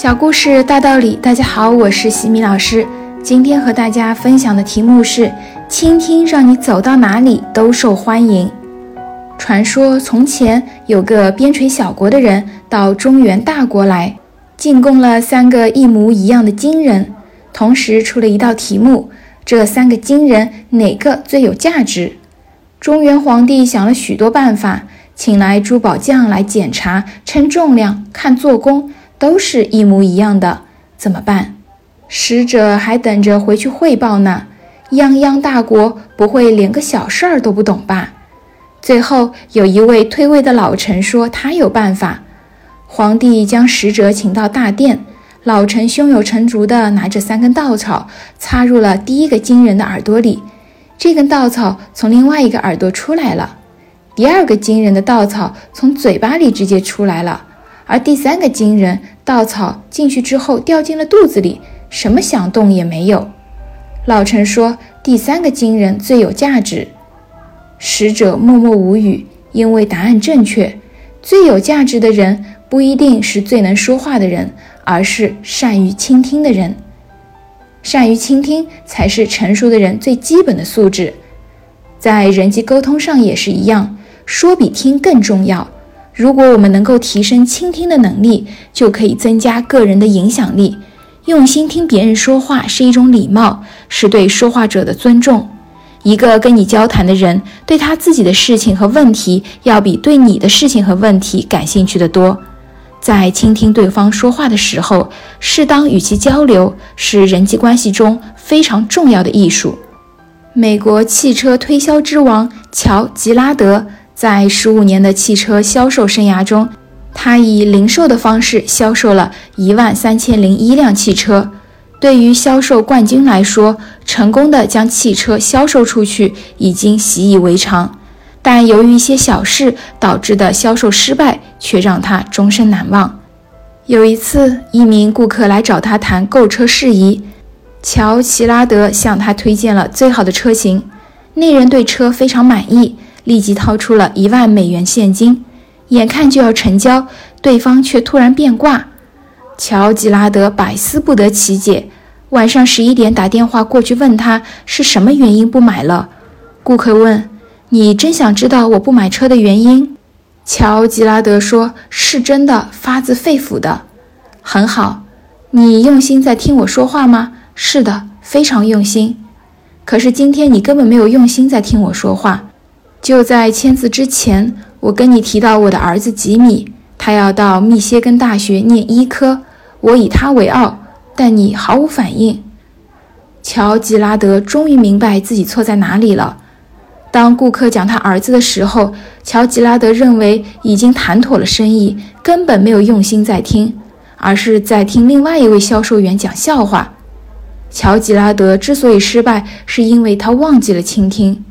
小故事大道理，大家好，我是西米老师。今天和大家分享的题目是：倾听让你走到哪里都受欢迎。传说从前有个边陲小国的人到中原大国来，进贡了三个一模一样的金人，同时出了一道题目：这三个金人哪个最有价值？中原皇帝想了许多办法，请来珠宝匠来检查、称重量、看做工，都是一模一样的，怎么办？使者还等着回去汇报呢。泱泱大国不会连个小事儿都不懂吧？最后，有一位退位的老臣说他有办法。皇帝将使者请到大殿，老臣胸有成竹地拿着三根稻草，插入了第一个金人的耳朵里。这根稻草从另外一个耳朵出来了。第二个金人的稻草从嘴巴里直接出来了，而第三个金人稻草进去之后掉进了肚子里，什么响动也没有。老臣说，第三个金人最有价值。使者默默无语，因为答案正确。最有价值的人不一定是最能说话的人，而是善于倾听的人。善于倾听才是成熟的人最基本的素质。在人际沟通上也是一样，说比听更重要。如果我们能够提升倾听的能力，就可以增加个人的影响力。用心听别人说话是一种礼貌，是对说话者的尊重。一个跟你交谈的人，对他自己的事情和问题，要比对你的事情和问题感兴趣的多。在倾听对方说话的时候，适当与其交流，是人际关系中非常重要的艺术。美国汽车推销之王乔·吉拉德在十五年的汽车销售生涯中，他以零售的方式销售了一万三千零一辆汽车。对于销售冠军来说，成功的将汽车销售出去已经习以为常，但由于一些小事导致的销售失败，却让他终身难忘。有一次，一名顾客来找他谈购车事宜，乔·齐拉德向他推荐了最好的车型。那人对车非常满意，立即掏出了一万美元现金，眼看就要成交，对方却突然变卦。乔吉拉德百思不得其解，晚上十一点打电话过去问他是什么原因不买了。顾客问：“你真想知道我不买车的原因？”乔吉拉德说：“是真的，发自肺腑的。”很好，你用心在听我说话吗？是的，非常用心。可是今天你根本没有用心在听我说话。就在签字之前，我跟你提到我的儿子吉米，他要到密歇根大学念医科。我以他为傲，但你毫无反应。乔吉拉德终于明白自己错在哪里了。当顾客讲他儿子的时候，乔吉拉德认为已经谈妥了生意，根本没有用心在听，而是在听另外一位销售员讲笑话。乔吉拉德之所以失败，是因为他忘记了倾听。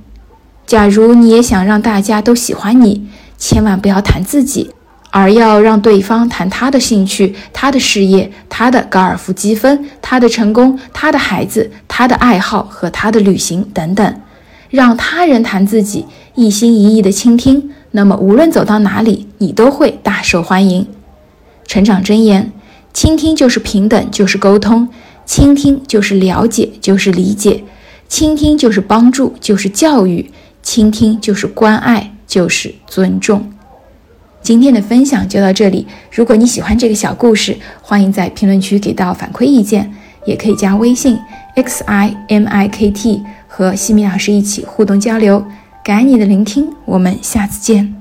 假如你也想让大家都喜欢你，千万不要谈自己。而要让对方谈他的兴趣、他的事业、他的高尔夫积分、他的成功、他的孩子、他的爱好和他的旅行等等，让他人谈自己，一心一意的倾听，那么无论走到哪里，你都会大受欢迎。成长箴言：倾听就是平等，就是沟通；倾听就是了解，就是理解；倾听就是帮助，就是教育；倾听就是关爱，就是尊重。今天的分享就到这里。如果你喜欢这个小故事，欢迎在评论区给到反馈意见，也可以加微信 x i m i k t 和西米老师一起互动交流。感恩你的聆听，我们下次见。